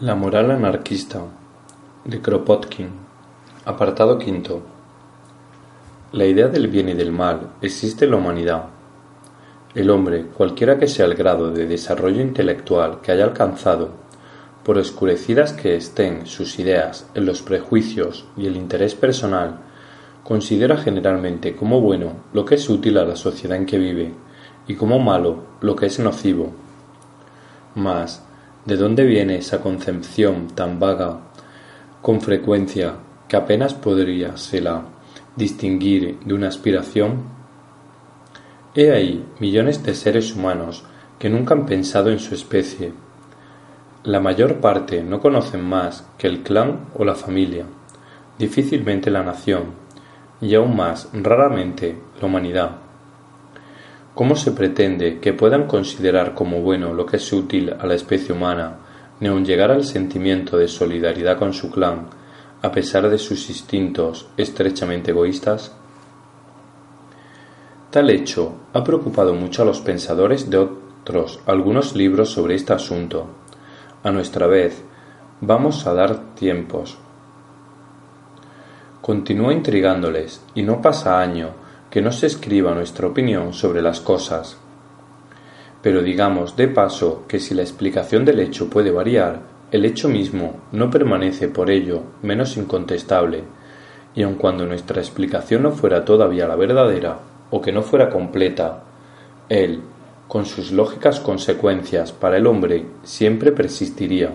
La moral anarquista de Kropotkin Apartado quinto La idea del bien y del mal existe en la humanidad. El hombre, cualquiera que sea el grado de desarrollo intelectual que haya alcanzado, por oscurecidas que estén sus ideas en los prejuicios y el interés personal, considera generalmente como bueno lo que es útil a la sociedad en que vive y como malo lo que es nocivo. Mas, ¿De dónde viene esa concepción tan vaga, con frecuencia, que apenas podríasela distinguir de una aspiración? He ahí millones de seres humanos que nunca han pensado en su especie. La mayor parte no conocen más que el clan o la familia, difícilmente la nación, y aún más raramente la humanidad. ¿Cómo se pretende que puedan considerar como bueno lo que es útil a la especie humana, ni aun llegar al sentimiento de solidaridad con su clan, a pesar de sus instintos estrechamente egoístas? Tal hecho ha preocupado mucho a los pensadores de otros algunos libros sobre este asunto. A nuestra vez, vamos a dar tiempos. Continúa intrigándoles, y no pasa año que no se escriba nuestra opinión sobre las cosas. Pero digamos de paso que si la explicación del hecho puede variar, el hecho mismo no permanece por ello menos incontestable, y aun cuando nuestra explicación no fuera todavía la verdadera, o que no fuera completa, él, con sus lógicas consecuencias para el hombre, siempre persistiría.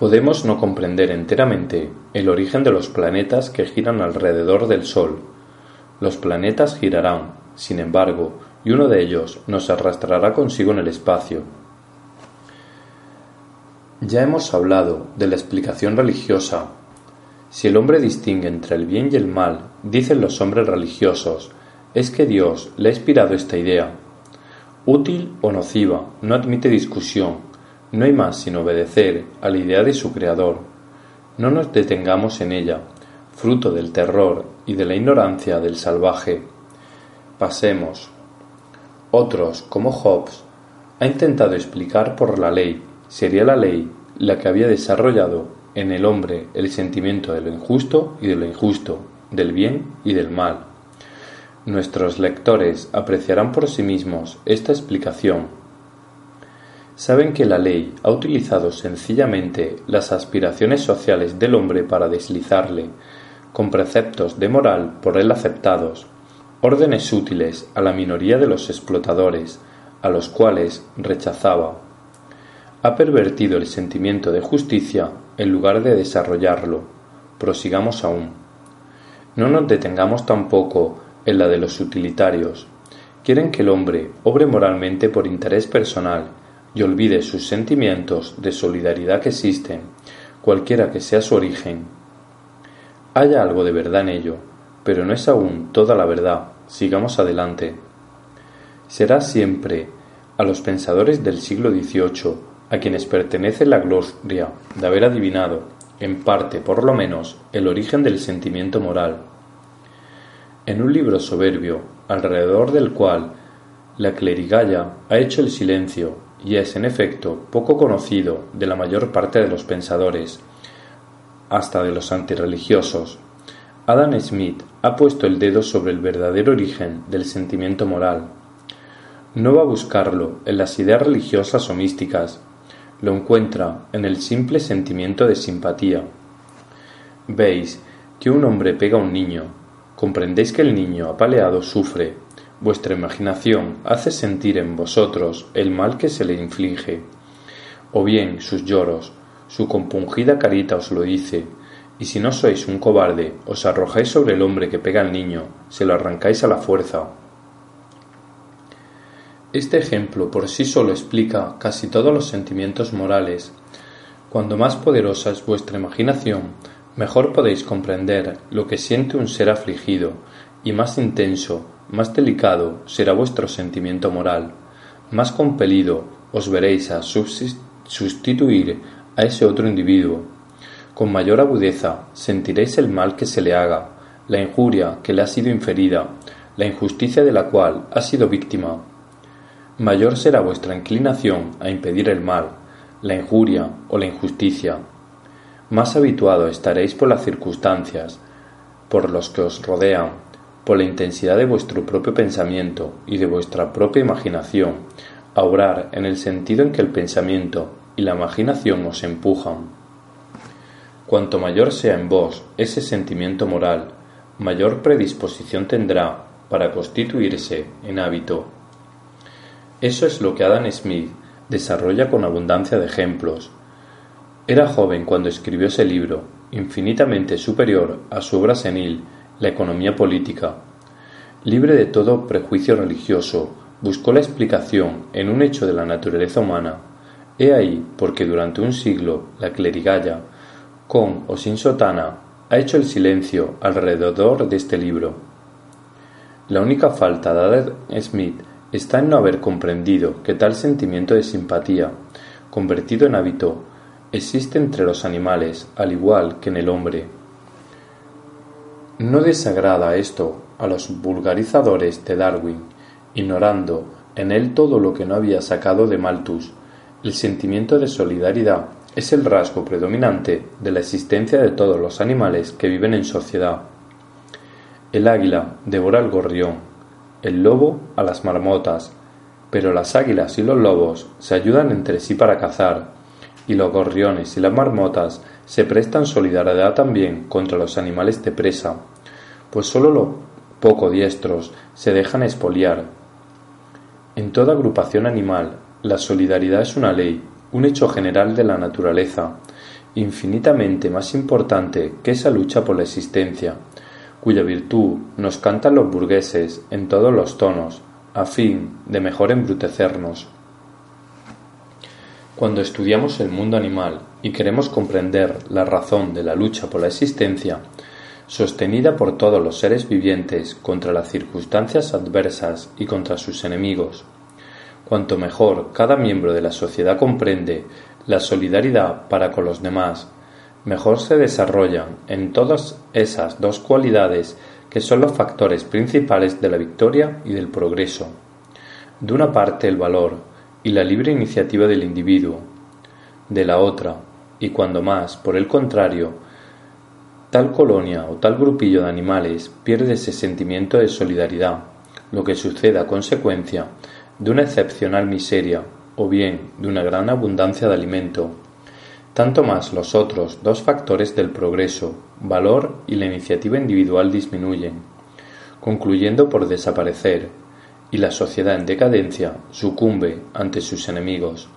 Podemos no comprender enteramente el origen de los planetas que giran alrededor del Sol, los planetas girarán, sin embargo, y uno de ellos nos arrastrará consigo en el espacio. Ya hemos hablado de la explicación religiosa. Si el hombre distingue entre el bien y el mal, dicen los hombres religiosos, es que Dios le ha inspirado esta idea. Útil o nociva, no admite discusión, no hay más sino obedecer a la idea de su Creador. No nos detengamos en ella, fruto del terror y de la ignorancia del salvaje. Pasemos. Otros, como Hobbes, ha intentado explicar por la ley, sería la ley la que había desarrollado en el hombre el sentimiento de lo injusto y de lo injusto, del bien y del mal. Nuestros lectores apreciarán por sí mismos esta explicación. Saben que la ley ha utilizado sencillamente las aspiraciones sociales del hombre para deslizarle, con preceptos de moral por él aceptados, órdenes útiles a la minoría de los explotadores, a los cuales rechazaba. Ha pervertido el sentimiento de justicia en lugar de desarrollarlo. Prosigamos aún. No nos detengamos tampoco en la de los utilitarios. Quieren que el hombre obre moralmente por interés personal y olvide sus sentimientos de solidaridad que existen, cualquiera que sea su origen, haya algo de verdad en ello, pero no es aún toda la verdad. Sigamos adelante. Será siempre a los pensadores del siglo XVIII a quienes pertenece la gloria de haber adivinado, en parte por lo menos, el origen del sentimiento moral. En un libro soberbio, alrededor del cual la clerigalla ha hecho el silencio y es, en efecto, poco conocido de la mayor parte de los pensadores, hasta de los antirreligiosos, Adam Smith ha puesto el dedo sobre el verdadero origen del sentimiento moral. No va a buscarlo en las ideas religiosas o místicas, lo encuentra en el simple sentimiento de simpatía. Veis que un hombre pega a un niño, comprendéis que el niño apaleado sufre, vuestra imaginación hace sentir en vosotros el mal que se le inflige, o bien sus lloros, su compungida carita os lo dice, y si no sois un cobarde, os arrojáis sobre el hombre que pega al niño, se lo arrancáis a la fuerza. Este ejemplo por sí solo explica casi todos los sentimientos morales. Cuando más poderosa es vuestra imaginación, mejor podéis comprender lo que siente un ser afligido, y más intenso, más delicado será vuestro sentimiento moral, más compelido os veréis a sustituir a ese otro individuo. Con mayor agudeza sentiréis el mal que se le haga, la injuria que le ha sido inferida, la injusticia de la cual ha sido víctima. Mayor será vuestra inclinación a impedir el mal, la injuria o la injusticia. Más habituado estaréis por las circunstancias, por los que os rodean, por la intensidad de vuestro propio pensamiento y de vuestra propia imaginación, a obrar en el sentido en que el pensamiento y la imaginación os empujan. Cuanto mayor sea en vos ese sentimiento moral, mayor predisposición tendrá para constituirse en hábito. Eso es lo que Adam Smith desarrolla con abundancia de ejemplos. Era joven cuando escribió ese libro, infinitamente superior a su obra senil, La economía política. Libre de todo prejuicio religioso, buscó la explicación en un hecho de la naturaleza humana. He ahí porque durante un siglo la clerigalla, con o sin sotana, ha hecho el silencio alrededor de este libro. La única falta de Adam Smith está en no haber comprendido que tal sentimiento de simpatía, convertido en hábito, existe entre los animales al igual que en el hombre. No desagrada esto a los vulgarizadores de Darwin, ignorando en él todo lo que no había sacado de Malthus. El sentimiento de solidaridad es el rasgo predominante de la existencia de todos los animales que viven en sociedad. El águila devora al gorrión, el lobo a las marmotas, pero las águilas y los lobos se ayudan entre sí para cazar, y los gorriones y las marmotas se prestan solidaridad también contra los animales de presa, pues sólo los poco diestros se dejan expoliar. En toda agrupación animal, la solidaridad es una ley, un hecho general de la naturaleza, infinitamente más importante que esa lucha por la existencia, cuya virtud nos cantan los burgueses en todos los tonos, a fin de mejor embrutecernos. Cuando estudiamos el mundo animal y queremos comprender la razón de la lucha por la existencia, sostenida por todos los seres vivientes contra las circunstancias adversas y contra sus enemigos, cuanto mejor cada miembro de la sociedad comprende la solidaridad para con los demás mejor se desarrollan en todas esas dos cualidades que son los factores principales de la victoria y del progreso. De una parte el valor y la libre iniciativa del individuo, de la otra, y cuando más, por el contrario, tal colonia o tal grupillo de animales pierde ese sentimiento de solidaridad, lo que sucede a consecuencia de una excepcional miseria o bien de una gran abundancia de alimento tanto más los otros dos factores del progreso, valor y la iniciativa individual disminuyen, concluyendo por desaparecer, y la sociedad en decadencia sucumbe ante sus enemigos.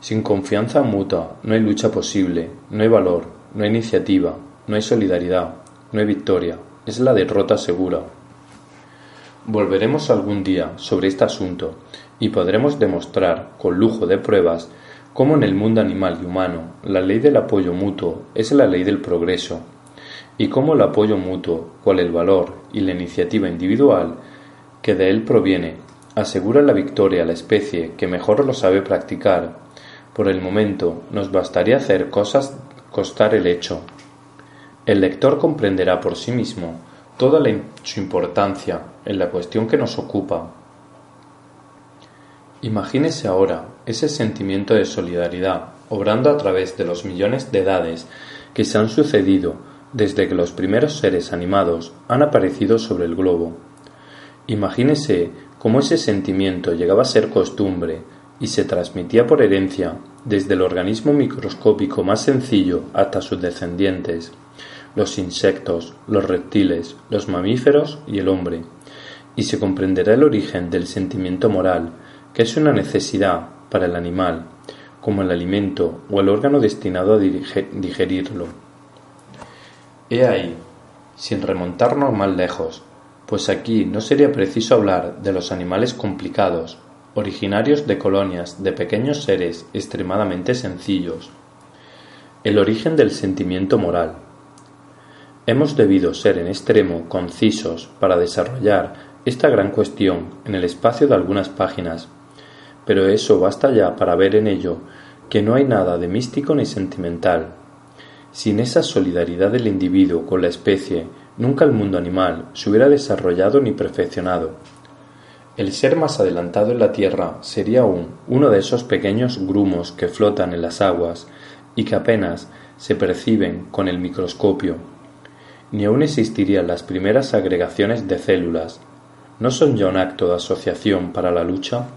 Sin confianza mutua no hay lucha posible, no hay valor, no hay iniciativa, no hay solidaridad, no hay victoria, es la derrota segura. Volveremos algún día sobre este asunto y podremos demostrar, con lujo de pruebas, como en el mundo animal y humano la ley del apoyo mutuo es la ley del progreso, y como el apoyo mutuo, cual el valor y la iniciativa individual que de él proviene, asegura la victoria a la especie que mejor lo sabe practicar, por el momento nos bastaría hacer cosas costar el hecho. El lector comprenderá por sí mismo toda su importancia en la cuestión que nos ocupa Imagínese ahora ese sentimiento de solidaridad obrando a través de los millones de edades que se han sucedido desde que los primeros seres animados han aparecido sobre el globo. Imagínese cómo ese sentimiento llegaba a ser costumbre y se transmitía por herencia desde el organismo microscópico más sencillo hasta sus descendientes, los insectos, los reptiles, los mamíferos y el hombre, y se comprenderá el origen del sentimiento moral que es una necesidad para el animal, como el alimento o el órgano destinado a digerirlo. He ahí, sin remontarnos más lejos, pues aquí no sería preciso hablar de los animales complicados, originarios de colonias de pequeños seres extremadamente sencillos, el origen del sentimiento moral. Hemos debido ser en extremo concisos para desarrollar esta gran cuestión en el espacio de algunas páginas pero eso basta ya para ver en ello que no hay nada de místico ni sentimental. Sin esa solidaridad del individuo con la especie, nunca el mundo animal se hubiera desarrollado ni perfeccionado. El ser más adelantado en la Tierra sería aún uno de esos pequeños grumos que flotan en las aguas y que apenas se perciben con el microscopio. Ni aún existirían las primeras agregaciones de células. ¿No son ya un acto de asociación para la lucha?